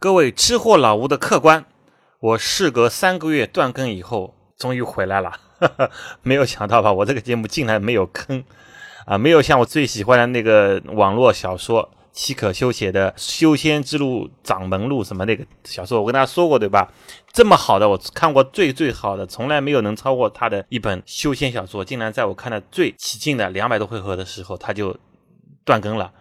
各位吃货老吴的客官，我事隔三个月断更以后，终于回来了。没有想到吧？我这个节目竟然没有坑啊！没有像我最喜欢的那个网络小说七可修写的《修仙之路掌门录》什么那个小说，我跟大家说过对吧？这么好的，我看过最最好的，从来没有能超过他的一本修仙小说，竟然在我看的最起劲的两百多回合的时候，他就断更了。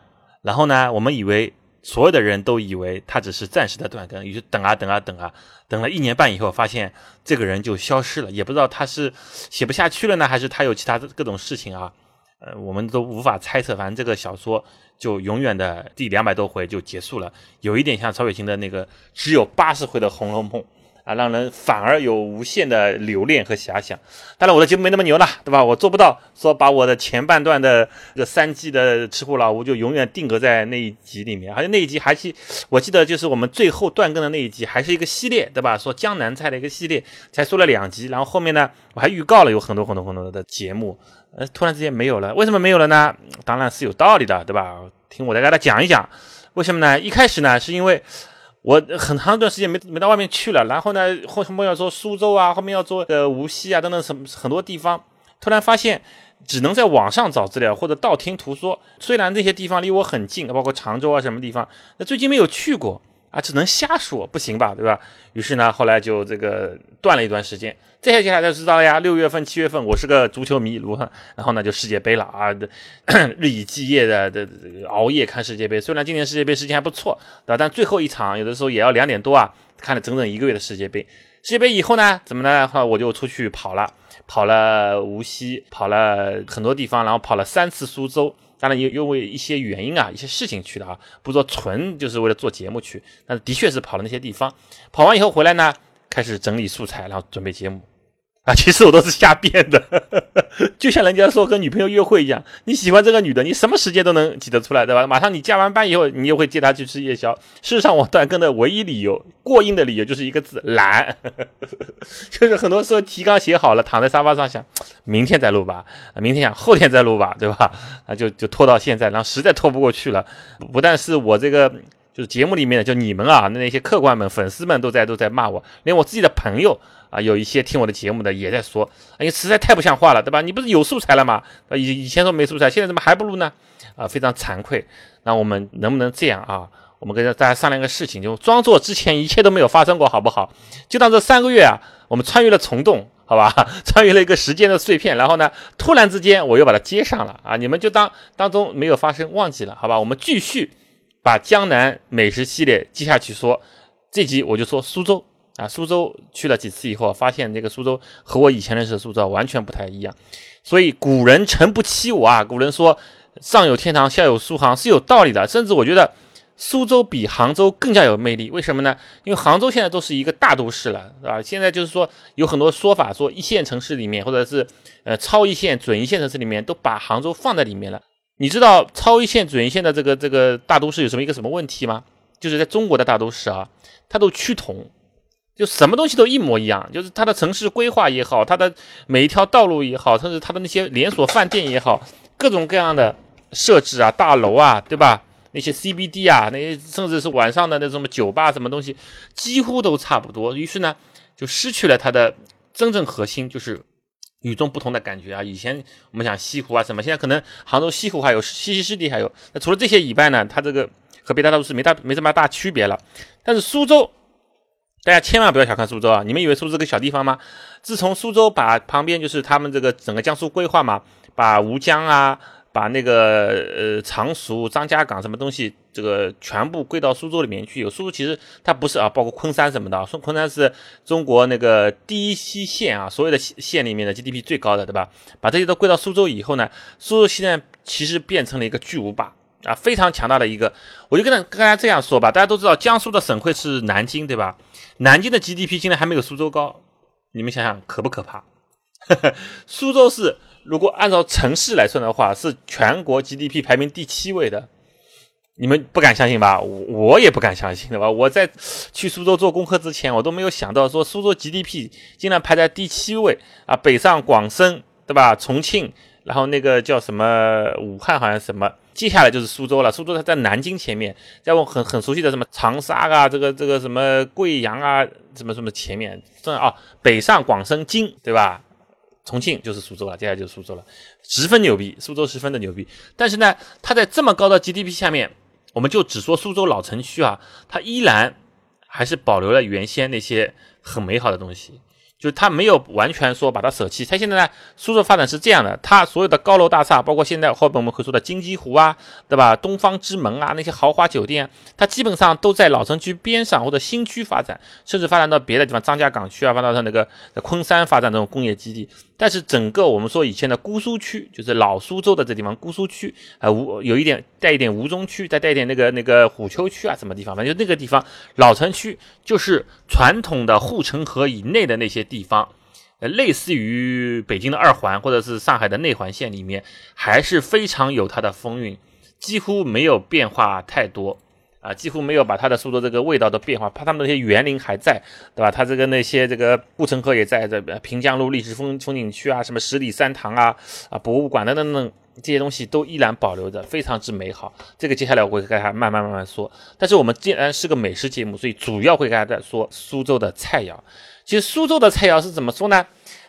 然后呢，我们以为。所有的人都以为他只是暂时的断更，于是等啊等啊等啊，等了一年半以后，发现这个人就消失了，也不知道他是写不下去了呢，还是他有其他的各种事情啊，呃，我们都无法猜测。反正这个小说就永远的第两百多回就结束了，有一点像曹雪芹的那个只有八十回的《红楼梦》。啊，让人反而有无限的留恋和遐想。当然，我的节目没那么牛了，对吧？我做不到说把我的前半段的这三季的吃货老吴就永远定格在那一集里面，而且那一集还是我记得就是我们最后断更的那一集，还是一个系列，对吧？说江南菜的一个系列，才说了两集，然后后面呢，我还预告了有很多很多很多的节目，呃，突然之间没有了，为什么没有了呢？当然是有道理的，对吧？听我再给大家讲一讲，为什么呢？一开始呢，是因为。我很长一段时间没没到外面去了，然后呢，后面要说苏州啊，后面要做呃无锡啊等等什么很多地方，突然发现只能在网上找资料或者道听途说。虽然这些地方离我很近，包括常州啊什么地方，那最近没有去过。啊，只能瞎说，不行吧，对吧？于是呢，后来就这个断了一段时间。再接下来就知道呀，六月份、七月份，我是个足球迷，如何？然后呢，就世界杯了啊，日以继夜的的熬夜看世界杯。虽然今年世界杯时间还不错，对吧？但最后一场有的时候也要两点多啊，看了整整一个月的世界杯。世界杯以后呢，怎么呢？哈，我就出去跑了，跑了无锡，跑了很多地方，然后跑了三次苏州。当然，因因为一些原因啊，一些事情去的啊，不说纯就是为了做节目去，但是的确是跑了那些地方。跑完以后回来呢，开始整理素材，然后准备节目。啊，其实我都是瞎编的，就像人家说跟女朋友约会一样，你喜欢这个女的，你什么时间都能挤得出来，对吧？马上你加完班以后，你又会接她去吃夜宵。事实上，我断更的唯一理由，过硬的理由就是一个字：懒。就是很多时候提纲写好了，躺在沙发上想，明天再录吧，明天想后天再录吧，对吧？啊，就就拖到现在，然后实在拖不过去了。不但是我这个，就是节目里面的，就你们啊，那些客官们、粉丝们都在都在骂我，连我自己的朋友。啊，有一些听我的节目的也在说，哎呀，实在太不像话了，对吧？你不是有素材了吗？以以前说没素材，现在怎么还不录呢？啊，非常惭愧。那我们能不能这样啊？我们跟大家商量个事情，就装作之前一切都没有发生过，好不好？就当这三个月啊，我们穿越了虫洞，好吧？穿越了一个时间的碎片，然后呢，突然之间我又把它接上了啊！你们就当当中没有发生，忘记了，好吧？我们继续把江南美食系列接下去说。这集我就说苏州。啊，苏州去了几次以后，发现这个苏州和我以前认识的苏州完全不太一样。所以古人诚不欺我啊！古人说上有天堂，下有苏杭是有道理的。甚至我觉得苏州比杭州更加有魅力。为什么呢？因为杭州现在都是一个大都市了，是吧？现在就是说有很多说法，说一线城市里面，或者是呃超一线、准一线城市里面，都把杭州放在里面了。你知道超一线、准一线的这个这个大都市有什么一个什么问题吗？就是在中国的大都市啊，它都趋同。就什么东西都一模一样，就是它的城市规划也好，它的每一条道路也好，甚至它的那些连锁饭店也好，各种各样的设置啊，大楼啊，对吧？那些 CBD 啊，那些甚至是晚上的那什么酒吧什么东西，几乎都差不多。于是呢，就失去了它的真正核心，就是与众不同的感觉啊。以前我们讲西湖啊什么，现在可能杭州西湖还有西溪湿地还有。那除了这些以外呢，它这个和别的大都市没大没什么大区别了。但是苏州。大家千万不要小看苏州啊！你们以为苏州是个小地方吗？自从苏州把旁边就是他们这个整个江苏规划嘛，把吴江啊，把那个呃常熟、张家港什么东西，这个全部归到苏州里面去。有苏州其实它不是啊，包括昆山什么的，说昆山是中国那个第一西县啊，所有的县里面的 GDP 最高的，对吧？把这些都归到苏州以后呢，苏州现在其实变成了一个巨无霸啊，非常强大的一个。我就跟跟大家这样说吧，大家都知道江苏的省会是南京，对吧？南京的 GDP 竟然还没有苏州高，你们想想可不可怕？苏州市如果按照城市来算的话，是全国 GDP 排名第七位的，你们不敢相信吧？我我也不敢相信，对吧？我在去苏州做功课之前，我都没有想到说苏州 GDP 竟然排在第七位啊！北上广深，对吧？重庆。然后那个叫什么武汉好像什么，接下来就是苏州了。苏州它在南京前面，在我很很熟悉的什么长沙啊，这个这个什么贵阳啊，什么什么前面，这啊北上广深京，对吧？重庆就是苏州了，接下来就是苏州了，十分牛逼，苏州十分的牛逼。但是呢，它在这么高的 GDP 下面，我们就只说苏州老城区啊，它依然还是保留了原先那些很美好的东西。就是他没有完全说把它舍弃，他现在呢，苏州发展是这样的，它所有的高楼大厦，包括现在后边我们会说的金鸡湖啊，对吧？东方之门啊，那些豪华酒店，它基本上都在老城区边上或者新区发展，甚至发展到别的地方，张家港区啊，发展到那个昆山发展这种工业基地。但是整个我们说以前的姑苏区，就是老苏州的这地方，姑苏区啊，吴有一点带一点吴中区，再带一点那个那个虎丘区啊，什么地方？反正就那个地方，老城区就是传统的护城河以内的那些地方，呃，类似于北京的二环或者是上海的内环线里面，还是非常有它的风韵，几乎没有变化太多。啊，几乎没有把它的苏州这个味道的变化，怕他们那些园林还在，对吧？它这个那些这个护城河也在，这边平江路历史风风景区啊，什么十里三塘啊，啊博物馆等等等这些东西都依然保留着，非常之美好。这个接下来我会跟大家慢慢慢慢说。但是我们既然是个美食节目，所以主要会跟大家说苏州的菜肴。其实苏州的菜肴是怎么说呢？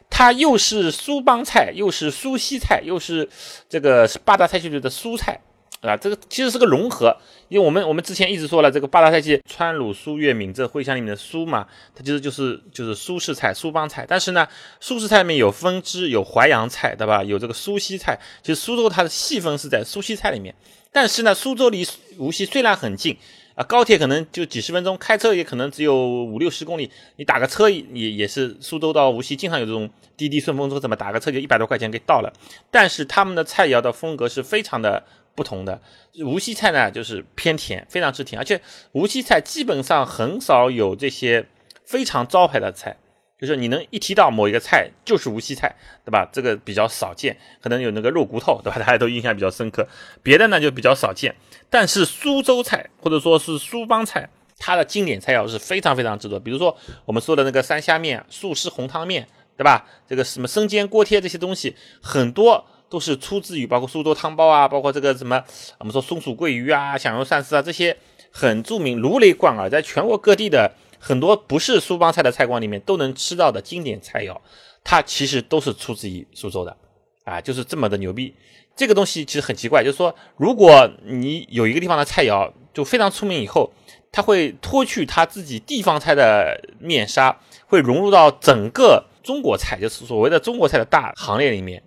它又是苏帮菜，又是苏西菜，又是这个八大菜系里的苏菜。啊，这个其实是个融合，因为我们我们之前一直说了，这个八大菜系川鲁苏粤闽浙徽湘里面的苏嘛，它其实就是就是苏式菜、苏帮菜。但是呢，苏式菜里面有分支，有淮扬菜，对吧？有这个苏西菜。其实苏州它的细分是在苏西菜里面。但是呢，苏州离无锡虽然很近啊，高铁可能就几十分钟，开车也可能只有五六十公里，你打个车也也是苏州到无锡，经常有这种滴滴顺风车，怎么打个车就一百多块钱给到了。但是他们的菜肴的风格是非常的。不同的无锡菜呢，就是偏甜，非常之甜，而且无锡菜基本上很少有这些非常招牌的菜，就是你能一提到某一个菜就是无锡菜，对吧？这个比较少见，可能有那个肉骨头，对吧？大家都印象比较深刻，别的呢就比较少见。但是苏州菜或者说是苏帮菜，它的经典菜肴是非常非常之多，比如说我们说的那个三虾面、素食红汤面，对吧？这个什么生煎锅贴这些东西很多。都是出自于包括苏州汤包啊，包括这个什么我们说松鼠桂鱼啊、响油鳝丝啊这些很著名、如雷贯耳，在全国各地的很多不是苏帮菜的菜馆里面都能吃到的经典菜肴，它其实都是出自于苏州的啊，就是这么的牛逼。这个东西其实很奇怪，就是说如果你有一个地方的菜肴就非常出名以后，它会脱去它自己地方菜的面纱，会融入到整个中国菜，就是所谓的中国菜的大行列里面。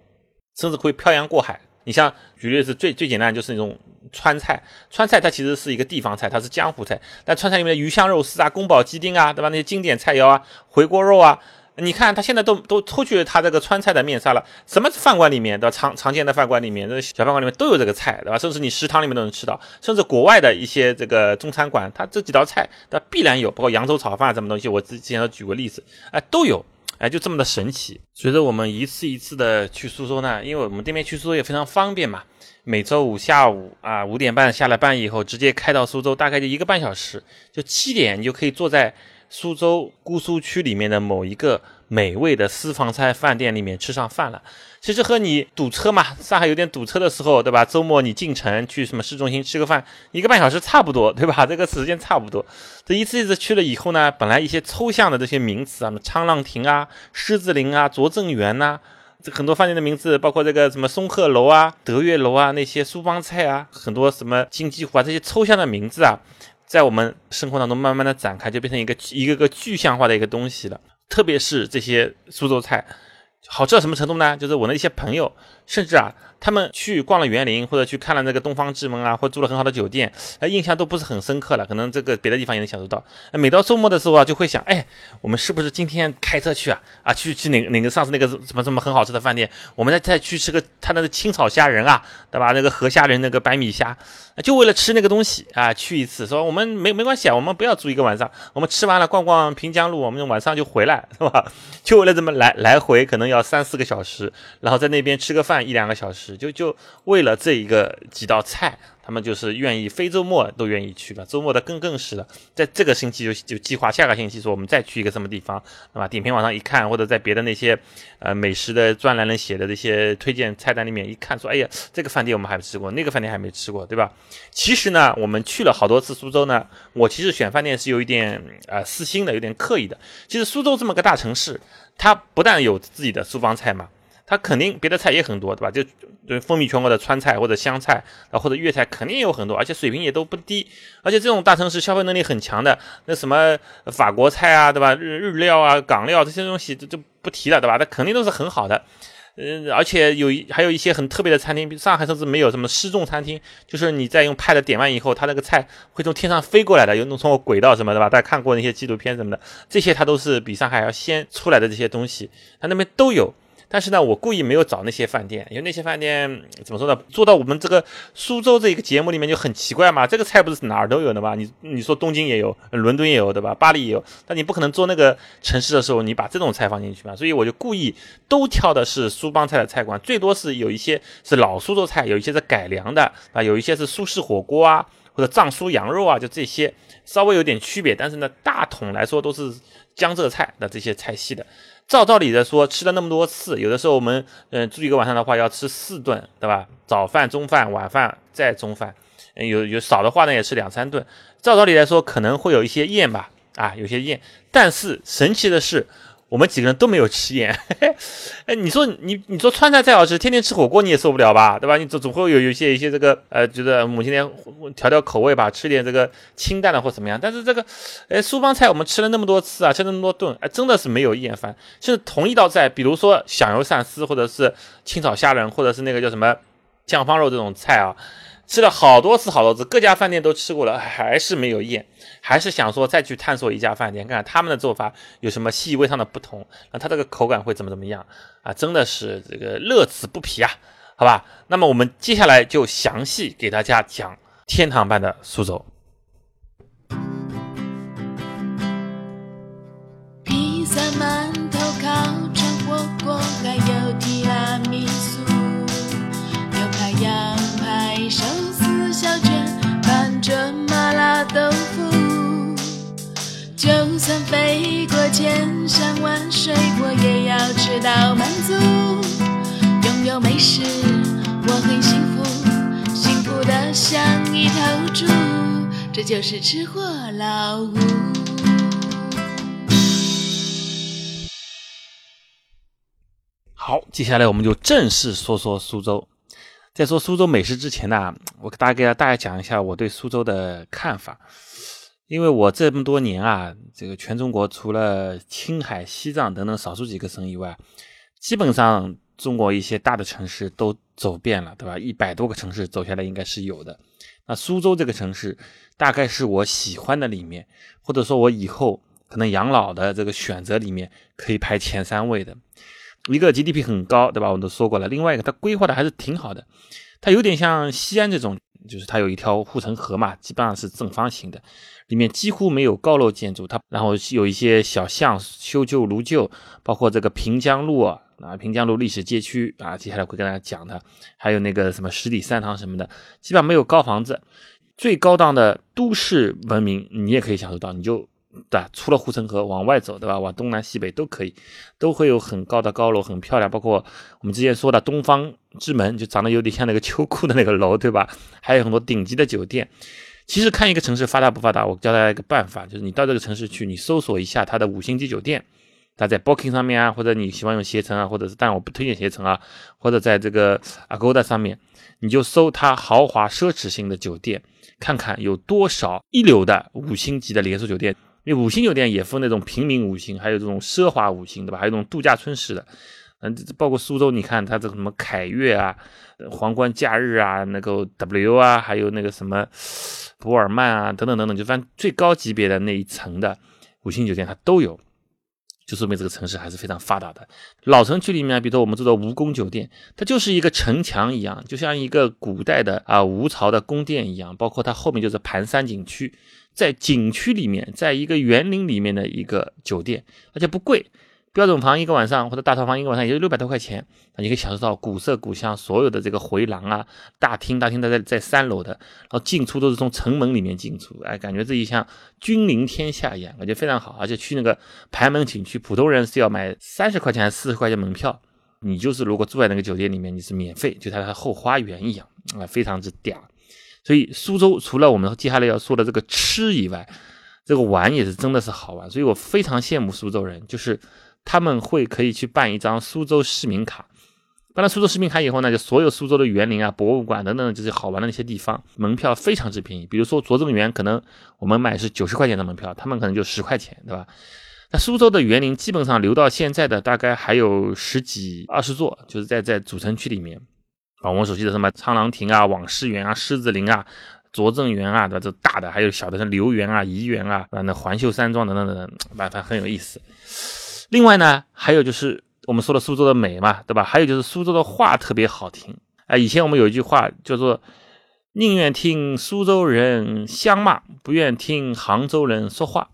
甚至会漂洋过海。你像举例子最最简单就是那种川菜，川菜它其实是一个地方菜，它是江湖菜。但川菜里面的鱼香肉丝啊、宫保鸡丁啊，对吧？那些经典菜肴啊、回锅肉啊，你看它现在都都脱去了它这个川菜的面纱了。什么饭馆里面的常常见的饭馆里面，这小饭馆里面都有这个菜，对吧？甚至你食堂里面都能吃到，甚至国外的一些这个中餐馆，它这几道菜它必然有，包括扬州炒饭什么东西，我之前都举过例子，哎，都有。哎，就这么的神奇。随着我们一次一次的去苏州呢，因为我们这边去苏州也非常方便嘛。每周五下午啊五点半下了班以后，直接开到苏州，大概就一个半小时，就七点你就可以坐在苏州姑苏区里面的某一个美味的私房菜饭店里面吃上饭了。其实和你堵车嘛，上海有点堵车的时候，对吧？周末你进城去什么市中心吃个饭，一个半小时差不多，对吧？这个时间差不多。这一次一次去了以后呢，本来一些抽象的这些名词啊，什么沧浪亭啊、狮子林啊、拙政园呐，这很多饭店的名字，包括这个什么松鹤楼啊、德悦楼啊，那些苏帮菜啊，很多什么金鸡湖啊，这些抽象的名字啊，在我们生活当中慢慢的展开，就变成一个一个个具象化的一个东西了。特别是这些苏州菜。好吃到什么程度呢？就是我的一些朋友，甚至啊。他们去逛了园林，或者去看了那个东方之门啊，或住了很好的酒店，哎，印象都不是很深刻了。可能这个别的地方也能享受到。每到周末的时候啊，就会想，哎，我们是不是今天开车去啊？啊，去去哪哪个上次那个什么什么很好吃的饭店，我们再再去吃个他那个清炒虾仁啊，对吧？那个河虾仁那个白米虾，就为了吃那个东西啊，去一次。说我们没没关系啊，我们不要住一个晚上，我们吃完了逛逛平江路，我们晚上就回来，是吧？就为了这么来来回，可能要三四个小时，然后在那边吃个饭饭一两个小时。就就为了这一个几道菜他们就是愿意非周末都愿意去了，周末的更更是了。在这个星期就就计划下个星期说我们再去一个什么地方，对吧？点评网上一看，或者在别的那些呃美食的专栏人写的这些推荐菜单里面一看，说哎呀，这个饭店我们还没吃过，那个饭店还没吃过，对吧？其实呢，我们去了好多次苏州呢，我其实选饭店是有一点啊私心的，有点刻意的。其实苏州这么个大城市，它不但有自己的苏帮菜嘛。它肯定别的菜也很多，对吧？就就风靡全国的川菜或者湘菜啊，或者粤菜肯定有很多，而且水平也都不低。而且这种大城市消费能力很强的，那什么法国菜啊，对吧？日日料啊、港料这些东西就就不提了，对吧？它肯定都是很好的。嗯，而且有一还有一些很特别的餐厅，上海甚至没有什么失重餐厅，就是你在用 pad 点完以后，它那个菜会从天上飞过来的，有那种从轨道什么的吧？大家看过那些纪录片什么的，这些它都是比上海要先出来的这些东西，它那边都有。但是呢，我故意没有找那些饭店，因为那些饭店怎么说呢？做到我们这个苏州这一个节目里面就很奇怪嘛。这个菜不是哪儿都有的吧？你你说东京也有，伦敦也有，对吧？巴黎也有，但你不可能做那个城市的时候，你把这种菜放进去嘛。所以我就故意都挑的是苏帮菜的菜馆，最多是有一些是老苏州菜，有一些是改良的啊，有一些是苏式火锅啊，或者藏苏羊肉啊，就这些稍微有点区别，但是呢，大统来说都是江浙菜的这些菜系的。照道理的说，吃了那么多次，有的时候我们，嗯，住一个晚上的话要吃四顿，对吧？早饭、中饭、晚饭再中饭，有有少的话呢也吃两三顿。照道理来说，可能会有一些厌吧，啊，有些厌。但是神奇的是。我们几个人都没有吃厌，哎，你说你你说川菜再好吃，天天吃火锅你也受不了吧，对吧？你总总会有有些一些这个呃，觉得母亲节调调口味吧，吃点这个清淡的或怎么样。但是这个，哎，苏帮菜我们吃了那么多次啊，吃了那么多顿，哎，真的是没有厌烦。是同一道菜，比如说响油鳝丝，或者是清炒虾仁，或者是那个叫什么酱方肉这种菜啊。吃了好多次好多次，各家饭店都吃过了，还是没有厌，还是想说再去探索一家饭店，看看他们的做法有什么细微上的不同，那它这个口感会怎么怎么样啊？真的是这个乐此不疲啊，好吧？那么我们接下来就详细给大家讲天堂般的苏州。飞过千山万水，我也要吃到满足。拥有美食，我很幸福，幸福的像一头猪。这就是吃货老吴。好，接下来我们就正式说说苏州。在说苏州美食之前呢，我大概给大家讲一下我对苏州的看法。因为我这么多年啊，这个全中国除了青海、西藏等等少数几个省以外，基本上中国一些大的城市都走遍了，对吧？一百多个城市走下来应该是有的。那苏州这个城市，大概是我喜欢的里面，或者说我以后可能养老的这个选择里面可以排前三位的。一个 GDP 很高，对吧？我们都说过了。另外一个，它规划的还是挺好的。它有点像西安这种，就是它有一条护城河嘛，基本上是正方形的，里面几乎没有高楼建筑。它然后有一些小巷修旧如旧，包括这个平江路啊，平江路历史街区啊，接下来会跟大家讲的。还有那个什么十里三堂什么的，基本上没有高房子。最高档的都市文明，你也可以享受到，你就。对？出了护城河往外走，对吧？往东南西北都可以，都会有很高的高楼，很漂亮。包括我们之前说的东方之门，就长得有点像那个秋裤的那个楼，对吧？还有很多顶级的酒店。其实看一个城市发达不发达，我教大家一个办法，就是你到这个城市去，你搜索一下它的五星级酒店，它在 Booking 上面啊，或者你喜欢用携程啊，或者是，但我不推荐携程啊，或者在这个 Agoda 上面，你就搜它豪华奢侈性的酒店，看看有多少一流的五星级的连锁酒店。因为五星酒店也分那种平民五星，还有这种奢华五星，对吧？还有这种度假村式的，嗯，包括苏州，你看它这个什么凯悦啊、皇冠假日啊、那个 W 啊，还有那个什么博尔曼啊等等等等，就反正最高级别的那一层的五星酒店它都有，就说明这个城市还是非常发达的。老城区里面，比如说我们住的吴宫酒店，它就是一个城墙一样，就像一个古代的啊吴朝的宫殿一样，包括它后面就是盘山景区。在景区里面，在一个园林里面的一个酒店，而且不贵，标准房一个晚上或者大套房一个晚上也就六百多块钱，那你可以享受到古色古香，所有的这个回廊啊、大厅，大厅都在在三楼的，然后进出都是从城门里面进出，哎，感觉自己像君临天下一样，感觉非常好。而且去那个盘门景区，普通人是要买三十块钱还是四十块钱门票，你就是如果住在那个酒店里面，你是免费，就它的后花园一样啊，非常之嗲。所以苏州除了我们接下来要说的这个吃以外，这个玩也是真的是好玩。所以我非常羡慕苏州人，就是。他们会可以去办一张苏州市民卡，办了苏州市民卡以后呢，就所有苏州的园林啊、博物馆等等这些好玩的那些地方，门票非常之便宜。比如说拙政园，可能我们买是九十块钱的门票，他们可能就十块钱，对吧？那苏州的园林基本上留到现在的大概还有十几二十座，就是在在主城区里面，啊，我们熟悉的什么沧浪亭啊、网师园啊、狮子林啊、拙政园啊，对吧？这大的还有小的像留园啊、颐园啊，啊，那环秀山庄等等等等，反正很有意思。另外呢，还有就是我们说的苏州的美嘛，对吧？还有就是苏州的话特别好听啊。以前我们有一句话叫做“宁愿听苏州人相骂，不愿听杭州人说话”。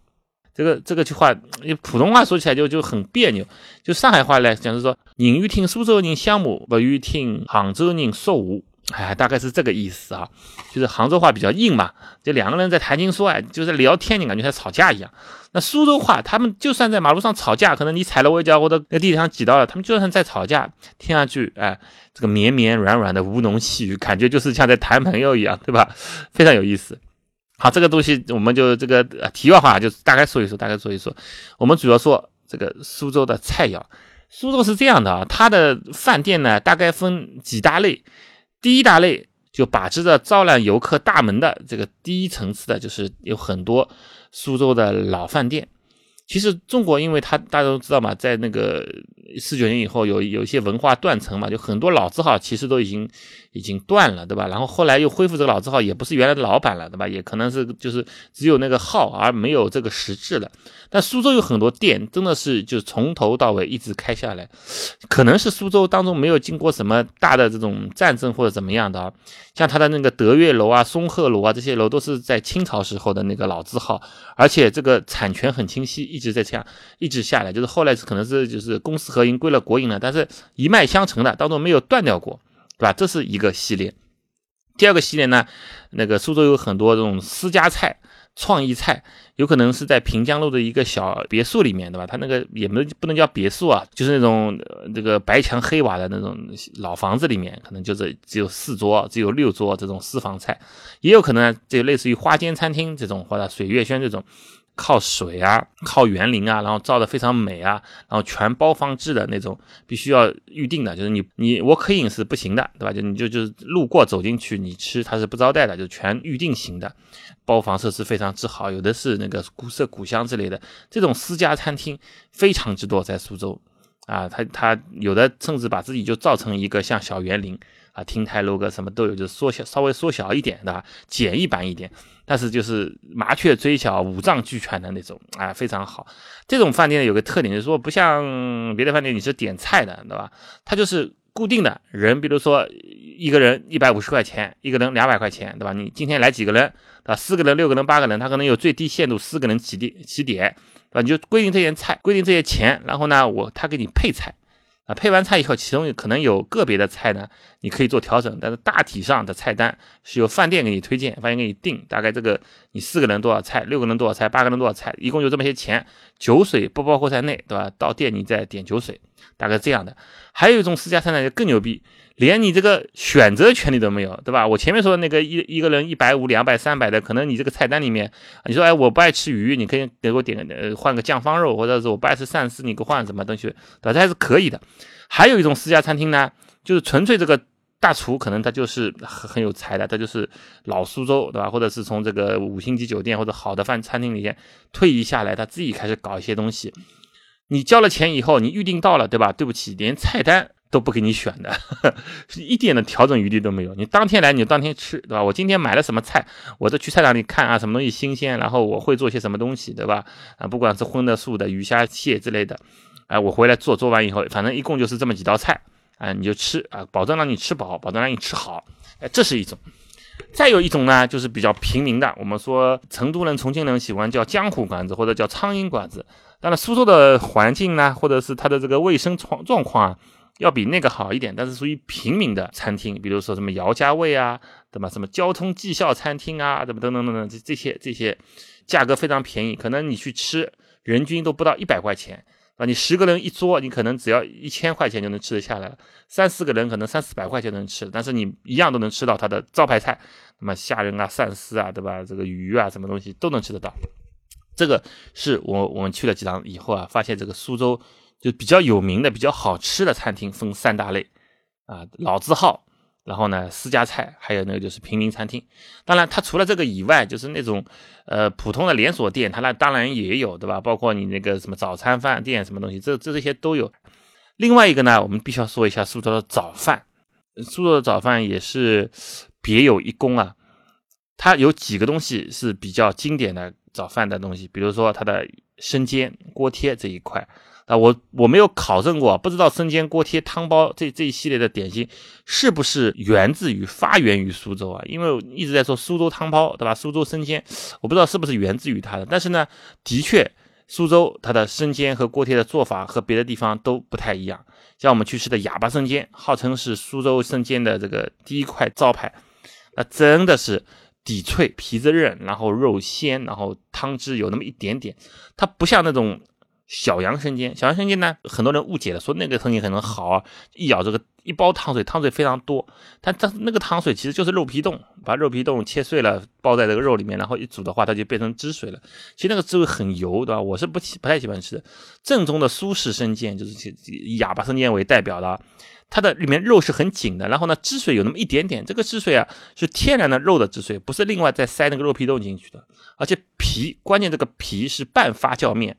这个这个句话，你普通话说起来就就很别扭。就上海话来讲是说“宁愿听苏州人相骂，不愿听杭州人说话”。哎，大概是这个意思啊，就是杭州话比较硬嘛，就两个人在谈情说爱，就是聊天，你感觉像吵架一样。那苏州话，他们就算在马路上吵架，可能你踩了我一脚，或者在地上挤到了，他们就算在吵架，听上去，哎，这个绵绵软软的吴侬细语，感觉就是像在谈朋友一样，对吧？非常有意思。好，这个东西我们就这个题外话，就大概说一说，大概说一说。我们主要说这个苏州的菜肴。苏州是这样的啊，它的饭店呢，大概分几大类。第一大类就把持着招揽游客大门的这个第一层次的，就是有很多苏州的老饭店。其实中国，因为它大家都知道嘛，在那个四九年以后，有有一些文化断层嘛，就很多老字号其实都已经已经断了，对吧？然后后来又恢复这个老字号，也不是原来的老板了，对吧？也可能是就是只有那个号，而没有这个实质了。但苏州有很多店，真的是就从头到尾一直开下来，可能是苏州当中没有经过什么大的这种战争或者怎么样的啊。像它的那个德月楼啊、松鹤楼啊这些楼，都是在清朝时候的那个老字号，而且这个产权很清晰。一直在这样，一直下来，就是后来是可能是就是公司和营归了国营了，但是一脉相承的，当中没有断掉过，对吧？这是一个系列。第二个系列呢，那个苏州有很多这种私家菜。创意菜有可能是在平江路的一个小别墅里面，对吧？它那个也没不能叫别墅啊，就是那种这个白墙黑瓦的那种老房子里面，可能就是只有四桌、只有六桌这种私房菜，也有可能就类似于花间餐厅这种或者水月轩这种。靠水啊，靠园林啊，然后造的非常美啊，然后全包房制的那种，必须要预定的，就是你你我可以是不行的，对吧？就你就就是路过走进去你吃，它是不招待的，就全预定型的，包房设施非常之好，有的是那个古色古香之类的，这种私家餐厅非常之多，在苏州啊，他他有的甚至把自己就造成一个像小园林。啊，亭台楼阁什么都有，就是缩小稍微缩小一点，对吧？简易版一点，但是就是麻雀虽小，五脏俱全的那种，啊，非常好。这种饭店有个特点，就是说不像别的饭店你是点菜的，对吧？它就是固定的人，比如说一个人一百五十块钱，一个人两百块钱，对吧？你今天来几个人，啊？四个人、六个人、八个人，他可能有最低限度四个人起点起点，对吧？你就规定这些菜，规定这些钱，然后呢，我他给你配菜。啊，配完菜以后，其中可能有个别的菜呢，你可以做调整，但是大体上的菜单是由饭店给你推荐，饭店给你定，大概这个你四个人多少菜，六个人多少菜，八个人多少菜，一共就这么些钱，酒水不包括在内，对吧？到店你再点酒水，大概这样的。还有一种私家菜呢，就更牛逼。连你这个选择权利都没有，对吧？我前面说的那个一一个人一百五、两百、三百的，可能你这个菜单里面，你说哎我不爱吃鱼，你可以给我点呃换个酱方肉，或者是我不爱吃鳝丝，你给我换什么东西，对吧？这还是可以的。还有一种私家餐厅呢，就是纯粹这个大厨可能他就是很很有才的，他就是老苏州，对吧？或者是从这个五星级酒店或者好的饭餐厅里面退役下来，他自己开始搞一些东西。你交了钱以后，你预定到了，对吧？对不起，连菜单。都不给你选的，是 一点的调整余地都没有。你当天来，你就当天吃，对吧？我今天买了什么菜，我再去菜场里看啊，什么东西新鲜，然后我会做些什么东西，对吧？啊，不管是荤的、素的、鱼虾蟹之类的，啊，我回来做，做完以后，反正一共就是这么几道菜，啊，你就吃啊，保证让你吃饱，保证让你吃好，哎，这是一种。再有一种呢，就是比较平民的，我们说成都人、重庆人喜欢叫江湖馆子或者叫苍蝇馆子。当然，苏州的环境呢，或者是它的这个卫生状状况啊，要比那个好一点，但是属于平民的餐厅，比如说什么姚家味啊，对吧？什么交通技校餐厅啊，怎么？等等等等，这这些这些价格非常便宜，可能你去吃，人均都不到一百块钱。啊，你十个人一桌，你可能只要一千块钱就能吃得下来了；三四个人可能三四百块钱能吃，但是你一样都能吃到它的招牌菜，那么虾仁啊、鳝丝啊，对吧？这个鱼啊，什么东西都能吃得到。这个是我我们去了几趟以后啊，发现这个苏州就比较有名的、比较好吃的餐厅分三大类啊，老字号。然后呢，私家菜，还有那个就是平民餐厅。当然，它除了这个以外，就是那种呃普通的连锁店，它那当然也有，对吧？包括你那个什么早餐饭店什么东西，这这这些都有。另外一个呢，我们必须要说一下苏州的早饭。苏州的早饭也是别有一功啊。它有几个东西是比较经典的早饭的东西，比如说它的生煎锅贴这一块。啊，我我没有考证过，不知道生煎锅贴汤包这这一系列的点心是不是源自于发源于苏州啊？因为一直在说苏州汤包，对吧？苏州生煎，我不知道是不是源自于它的。但是呢，的确，苏州它的生煎和锅贴的做法和别的地方都不太一样。像我们去吃的哑巴生煎，号称是苏州生煎的这个第一块招牌，那真的是底脆皮子韧，然后肉鲜，然后汤汁有那么一点点，它不像那种。小杨生煎，小杨生煎呢，很多人误解了，说那个生煎可能好啊，一咬这个一包汤水，汤水非常多，但它那个汤水其实就是肉皮冻，把肉皮冻切碎了包在这个肉里面，然后一煮的话，它就变成汁水了。其实那个滋味很油，对吧？我是不喜不太喜欢吃的。正宗的苏式生煎就是以哑巴生煎为代表的，它的里面肉是很紧的，然后呢，汁水有那么一点点，这个汁水啊是天然的肉的汁水，不是另外再塞那个肉皮冻进去的，而且皮关键这个皮是半发酵面。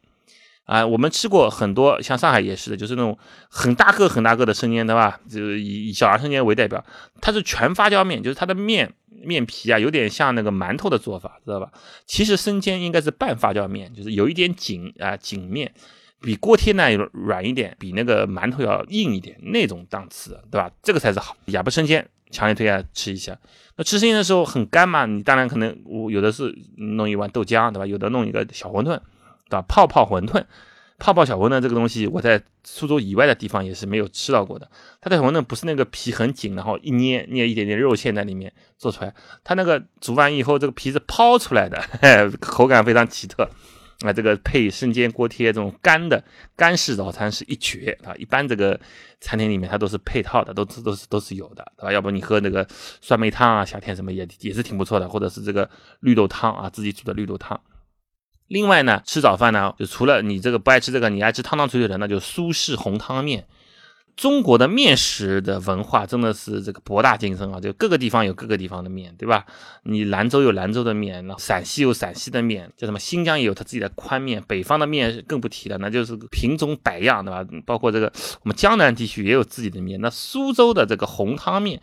啊，我们吃过很多，像上海也是的，就是那种很大个很大个的生煎，对吧？就是以以小杨生煎为代表，它是全发酵面，就是它的面面皮啊，有点像那个馒头的做法，知道吧？其实生煎应该是半发酵面，就是有一点紧啊紧面，比锅贴呢软一点，比那个馒头要硬一点那种档次，对吧？这个才是好。哑巴生煎，强烈推荐吃一下。那吃生煎的时候很干嘛？你当然可能我有的是弄一碗豆浆，对吧？有的弄一个小馄饨。对吧？泡泡馄饨，泡泡小馄饨这个东西，我在苏州以外的地方也是没有吃到过的。它的馄饨不是那个皮很紧，然后一捏捏一点点肉馅在里面做出来，它那个煮完以后，这个皮是抛出来的，嘿 口感非常奇特。啊，这个配生煎锅贴这种干的干式早餐是一绝啊！一般这个餐厅里面它都是配套的，都都是都是有的，对吧？要不你喝那个酸梅汤啊，夏天什么也也是挺不错的，或者是这个绿豆汤啊，自己煮的绿豆汤。另外呢，吃早饭呢，就除了你这个不爱吃这个，你爱吃汤汤水水的，那就苏式红汤面。中国的面食的文化真的是这个博大精深啊，就各个地方有各个地方的面，对吧？你兰州有兰州的面，然后陕西有陕西的面，叫什么？新疆也有它自己的宽面，北方的面更不提了，那就是品种百样，对吧？包括这个我们江南地区也有自己的面，那苏州的这个红汤面，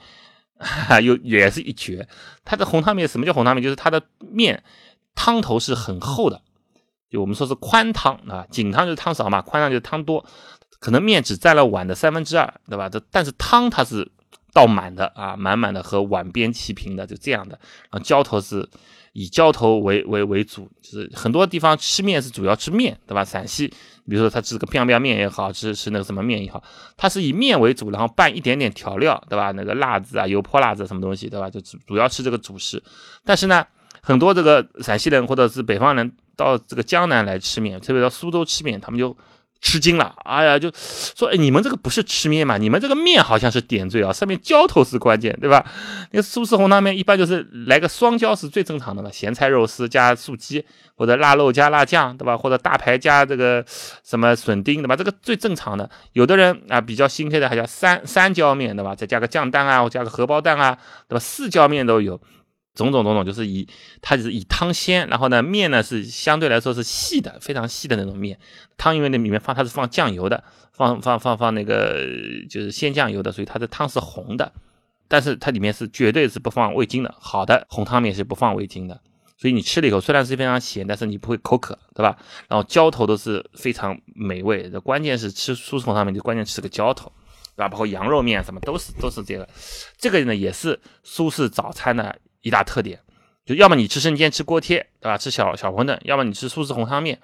又也是一绝。它的红汤面什么叫红汤面？就是它的面汤头是很厚的。就我们说是宽汤啊，紧汤就是汤少嘛，宽汤就是汤多，可能面只占了碗的三分之二，对吧？这但是汤它是倒满的啊，满满的和碗边齐平的，就这样的。然后浇头是以浇头为为为主，就是很多地方吃面是主要吃面，对吧？陕西比如说它吃个 biang biang 面也好吃，吃那个什么面也好，它是以面为主，然后拌一点点调料，对吧？那个辣子啊、油泼辣子什么东西，对吧？就主主要吃这个主食。但是呢，很多这个陕西人或者是北方人。到这个江南来吃面，特别到苏州吃面，他们就吃惊了。哎呀，就说：“哎，你们这个不是吃面嘛？你们这个面好像是点缀啊，上面浇头是关键，对吧？那个苏式红汤面一般就是来个双浇是最正常的嘛，咸菜肉丝加素鸡，或者腊肉加辣酱，对吧？或者大排加这个什么笋丁，对吧？这个最正常的。有的人啊比较新推的还叫三三浇面，对吧？再加个酱蛋啊，或加个荷包蛋啊，对吧？四浇面都有。”种种种种，就是以它就是以汤鲜，然后呢面呢是相对来说是细的，非常细的那种面。汤因为那里面放它是放酱油的，放放放放那个就是鲜酱油的，所以它的汤是红的。但是它里面是绝对是不放味精的，好的红汤面是不放味精的。所以你吃了以后虽然是非常咸，但是你不会口渴，对吧？然后浇头都是非常美味。的，关键是吃苏式红汤面就关键吃个浇头，对吧？包括羊肉面什么都是都是这个。这个呢也是苏式早餐的。一大特点，就要么你吃生煎吃锅贴，对吧？吃小小馄饨，要么你吃苏式红汤面。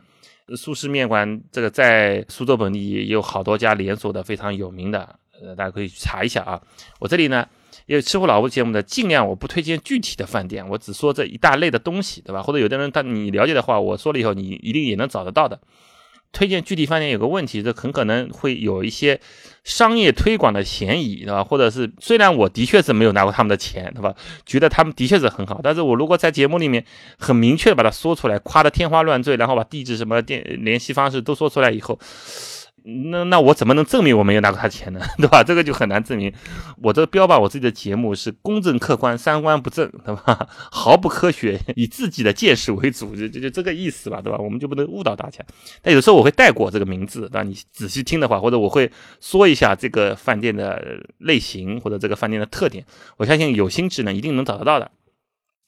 苏式面馆这个在苏州本地也有好多家连锁的，非常有名的，呃，大家可以去查一下啊。我这里呢，因为吃货老吴节目呢，尽量我不推荐具体的饭店，我只说这一大类的东西，对吧？或者有的人他你了解的话，我说了以后你一定也能找得到的。推荐具体饭店有个问题，这很可能会有一些商业推广的嫌疑，对吧？或者是虽然我的确是没有拿过他们的钱，对吧？觉得他们的确是很好，但是我如果在节目里面很明确把它说出来，夸的天花乱坠，然后把地址什么电联系方式都说出来以后。那那我怎么能证明我没有拿过他钱呢？对吧？这个就很难证明。我这标榜我自己的节目是公正客观，三观不正，对吧？毫不科学，以自己的见识为主，就就就这个意思吧，对吧？我们就不能误导大家。但有时候我会带过这个名字，那你仔细听的话，或者我会说一下这个饭店的类型或者这个饭店的特点。我相信有心智呢，一定能找得到的。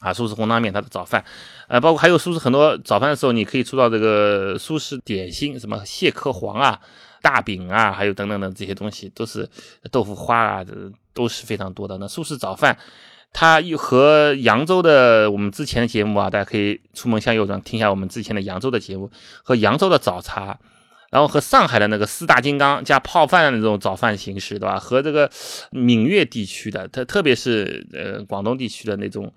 啊，苏式红汤面，它的早饭，呃，包括还有苏式很多早饭的时候，你可以出到这个苏式点心，什么蟹壳黄啊。大饼啊，还有等等的这些东西，都是豆腐花啊，这都是非常多的。那苏式早饭，它又和扬州的我们之前的节目啊，大家可以出门向右转听一下我们之前的扬州的节目，和扬州的早茶，然后和上海的那个四大金刚加泡饭的那种早饭形式，对吧？和这个闽粤地区的，特特别是呃广东地区的那种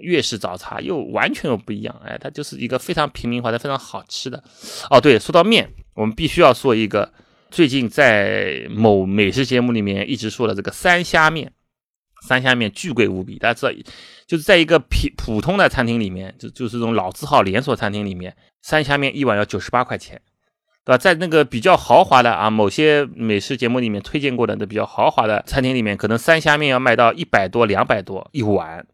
粤式早茶，又完全又不一样。哎，它就是一个非常平民化的、非常好吃的。哦，对，说到面，我们必须要说一个。最近在某美食节目里面一直说的这个三虾面，三虾面巨贵无比。大家知道，就是在一个普普通的餐厅里面，就就是这种老字号连锁餐厅里面，三虾面一碗要九十八块钱，对吧？在那个比较豪华的啊，某些美食节目里面推荐过的那比较豪华的餐厅里面，可能三虾面要卖到一百多、两百多一碗。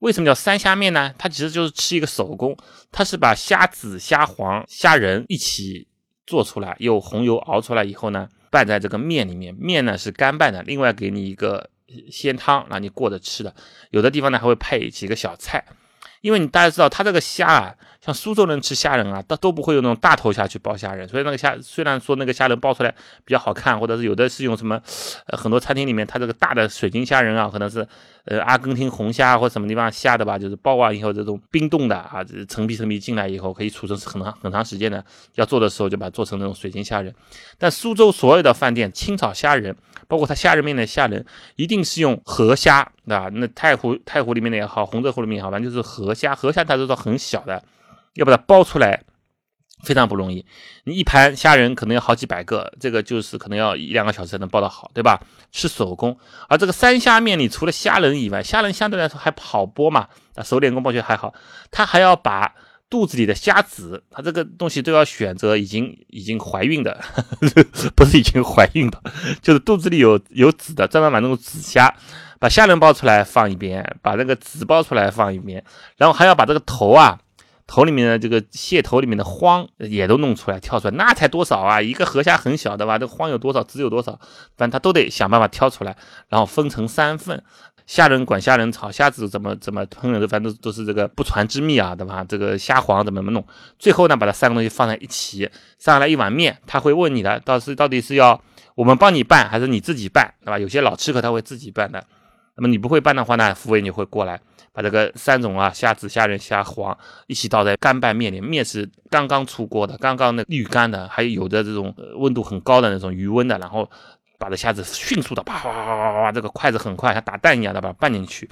为什么叫三虾面呢？它其实就是吃一个手工，它是把虾子、虾黄、虾仁一起。做出来，用红油熬出来以后呢，拌在这个面里面，面呢是干拌的，另外给你一个鲜汤，让你过着吃的。有的地方呢还会配几个小菜，因为你大家知道，它这个虾啊。像苏州人吃虾仁啊，都都不会用那种大头虾去包虾仁，所以那个虾虽然说那个虾仁包出来比较好看，或者是有的是用什么，很多餐厅里面它这个大的水晶虾仁啊，可能是呃阿根廷红虾或者什么地方下的吧，就是包完以后这种冰冻的啊，成皮成皮进来以后可以储存很长很长时间的，要做的时候就把它做成那种水晶虾仁。但苏州所有的饭店清炒虾仁，包括它虾仁面的虾仁，一定是用河虾，对吧？那太湖太湖里面的也好，洪泽湖里面也好，反正就是河虾，河虾它都是很小的。要把它包出来非常不容易，你一盘虾仁可能要好几百个，这个就是可能要一两个小时才能包得好，对吧？是手工，而这个三虾面，你除了虾仁以外，虾仁相对来说还好剥嘛，啊，手点工剥就还好，他还要把肚子里的虾子，他这个东西都要选择已经已经怀孕的，不是已经怀孕的，就是肚子里有有籽的，专门买那种籽虾，把虾仁剥出来放一边，把那个籽剥出来放一边，然后还要把这个头啊。头里面的这个蟹头里面的荒也都弄出来挑出来，那才多少啊？一个河虾很小的吧？这荒有多少，籽有多少？反正他都得想办法挑出来，然后分成三份。虾仁管虾仁炒，虾子怎么怎么烹饪的，反正都是这个不传之秘啊，对吧？这个虾黄怎么怎么弄？最后呢，把它三个东西放在一起，上来一碗面，他会问你的，到是到底是要我们帮你拌，还是你自己拌，对吧？有些老吃客他会自己拌的，那么你不会拌的话呢，服务员就会过来。把这个三种啊虾子、虾仁、虾黄一起倒在干拌面里，面是刚刚出锅的，刚刚那滤干的，还有的这种温度很高的那种余温的，然后把这虾子迅速的啪啪啪啪啪，这个筷子很快，像打蛋一样的把它拌进去，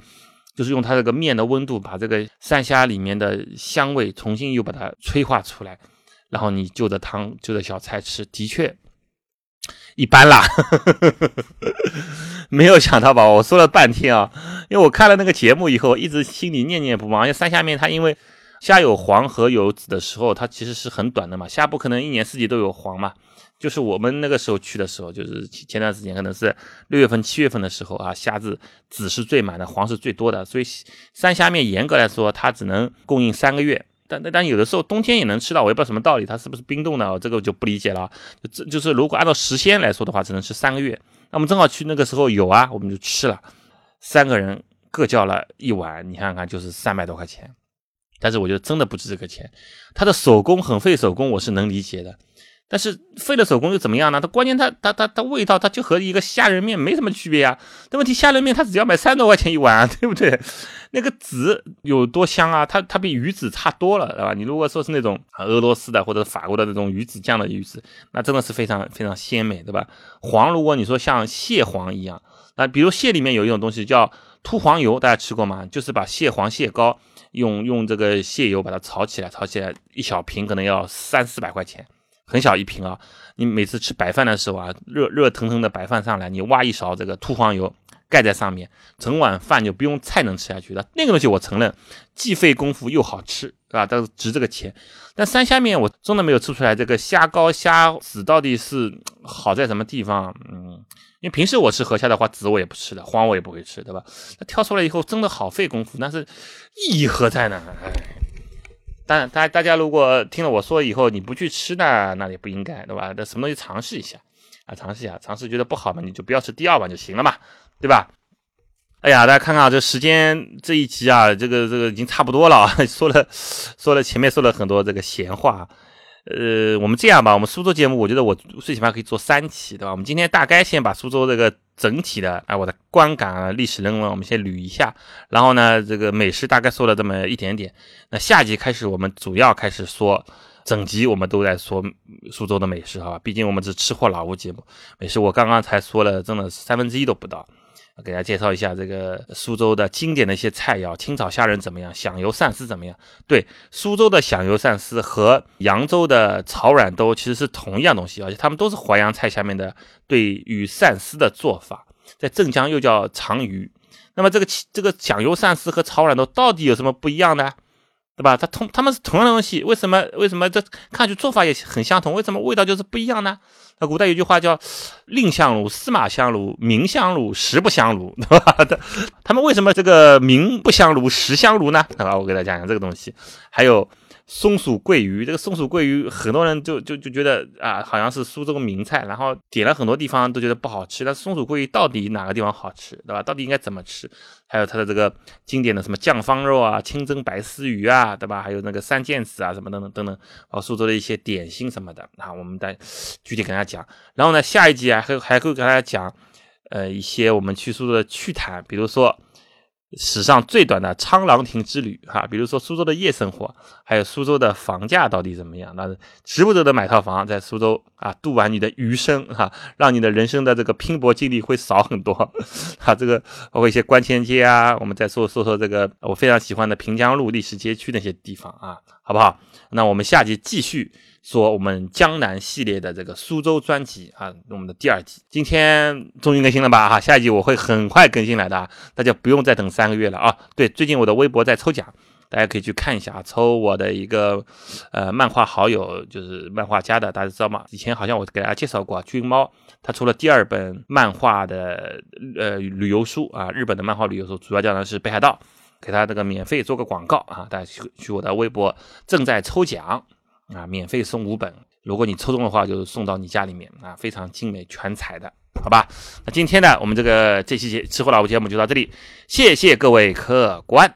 就是用它这个面的温度把这个三虾里面的香味重新又把它催化出来，然后你就着汤就着小菜吃，的确一般啦。没有想到吧？我说了半天啊，因为我看了那个节目以后，一直心里念念不忘。因为三虾面它因为虾有黄和有籽的时候，它其实是很短的嘛。虾不可能一年四季都有黄嘛。就是我们那个时候去的时候，就是前段时间可能是六月份、七月份的时候啊，虾子籽是最满的，黄是最多的。所以三虾面严格来说，它只能供应三个月。但但但有的时候冬天也能吃到，我也不知道什么道理，它是不是冰冻的？这个就不理解了。就就是如果按照时间来说的话，只能吃三个月。那我们正好去那个时候有啊，我们就吃了，三个人各叫了一碗，你看看就是三百多块钱。但是我觉得真的不值这个钱，他的手工很费手工，我是能理解的。但是废了手工又怎么样呢？它关键它它它它味道它就和一个虾仁面没什么区别呀。但问题虾仁面它只要买三多块钱一碗啊，对不对？那个籽有多香啊？它它比鱼籽差多了，对吧？你如果说是那种俄罗斯的或者法国的那种鱼子酱的鱼籽，那真的是非常非常鲜美，对吧？黄，如果你说像蟹黄一样，啊，比如蟹里面有一种东西叫秃黄油，大家吃过吗？就是把蟹黄、蟹膏用用这个蟹油把它炒起来，炒起来一小瓶可能要三四百块钱。很小一瓶啊，你每次吃白饭的时候啊，热热腾腾的白饭上来，你挖一勺这个秃黄油盖在上面，整碗饭就不用菜能吃下去的。那个东西我承认既费功夫又好吃，是吧？但是值这个钱。但三虾面我真的没有吃出来这个虾膏虾籽到底是好在什么地方？嗯，因为平时我吃河虾的话，籽我也不吃的，黄我也不会吃，对吧？它挑出来以后真的好费功夫，但是意义何在呢？哎。但，大大家如果听了我说以后你不去吃呢，那也不应该，对吧？那什么东西尝试一下啊，尝试一下，尝试觉得不好嘛，你就不要吃第二碗就行了嘛，对吧？哎呀，大家看看啊这时间这一集啊，这个这个已经差不多了啊，说了说了前面说了很多这个闲话。呃，我们这样吧，我们苏州节目，我觉得我最起码可以做三期，对吧？我们今天大概先把苏州这个整体的啊，我的观感啊，历史人文，我们先捋一下。然后呢，这个美食大概说了这么一点点。那下集开始，我们主要开始说，整集我们都在说苏州的美食好吧，毕竟我们是吃货老吴节目，美食我刚刚才说了，真的三分之一都不到。给大家介绍一下这个苏州的经典的一些菜肴，清炒虾仁怎么样？响油鳝丝怎么样？对，苏州的响油鳝丝和扬州的炒软兜其实是同一样东西，而且他们都是淮扬菜下面的对鱼鳝丝的做法，在镇江又叫长鱼。那么这个这个响油鳝丝和炒软兜到底有什么不一样呢？对吧？它同他们是同样的东西，为什么为什么这看上去做法也很相同，为什么味道就是不一样呢？那古代有句话叫“蔺香炉、司马香炉、明香炉、实不香炉”，对吧？他他们为什么这个名不香炉、实香炉呢？对吧？我给大家讲讲这个东西，还有。松鼠桂鱼，这个松鼠桂鱼，很多人就就就觉得啊，好像是苏州名菜，然后点了很多地方都觉得不好吃。但松鼠桂鱼到底哪个地方好吃，对吧？到底应该怎么吃？还有它的这个经典的什么酱方肉啊、清蒸白丝鱼啊，对吧？还有那个三件子啊，什么等等等等，啊苏州的一些点心什么的啊，我们再具体跟大家讲。然后呢，下一集啊，还还会跟大家讲，呃，一些我们去苏州的趣谈，比如说。史上最短的沧浪亭之旅，哈，比如说苏州的夜生活，还有苏州的房价到底怎么样？那值不值得买套房在苏州啊？度完你的余生，哈，让你的人生的这个拼搏经历会少很多，哈，这个包括一些观前街啊，我们再说说说这个我非常喜欢的平江路历史街区那些地方啊，好不好？那我们下集继续。说我们江南系列的这个苏州专辑啊，我们的第二集，今天终于更新了吧？哈，下一集我会很快更新来的啊，大家不用再等三个月了啊！对，最近我的微博在抽奖，大家可以去看一下啊，抽我的一个呃漫画好友，就是漫画家的，大家知道吗？以前好像我给大家介绍过，君猫他出了第二本漫画的呃旅游书啊，日本的漫画旅游书，主要讲的是北海道，给他这个免费做个广告啊，大家去去我的微博正在抽奖。啊，免费送五本，如果你抽中的话，就送到你家里面啊，非常精美全彩的，好吧？那今天呢，我们这个这期节吃货老吴节目就到这里，谢谢各位客官。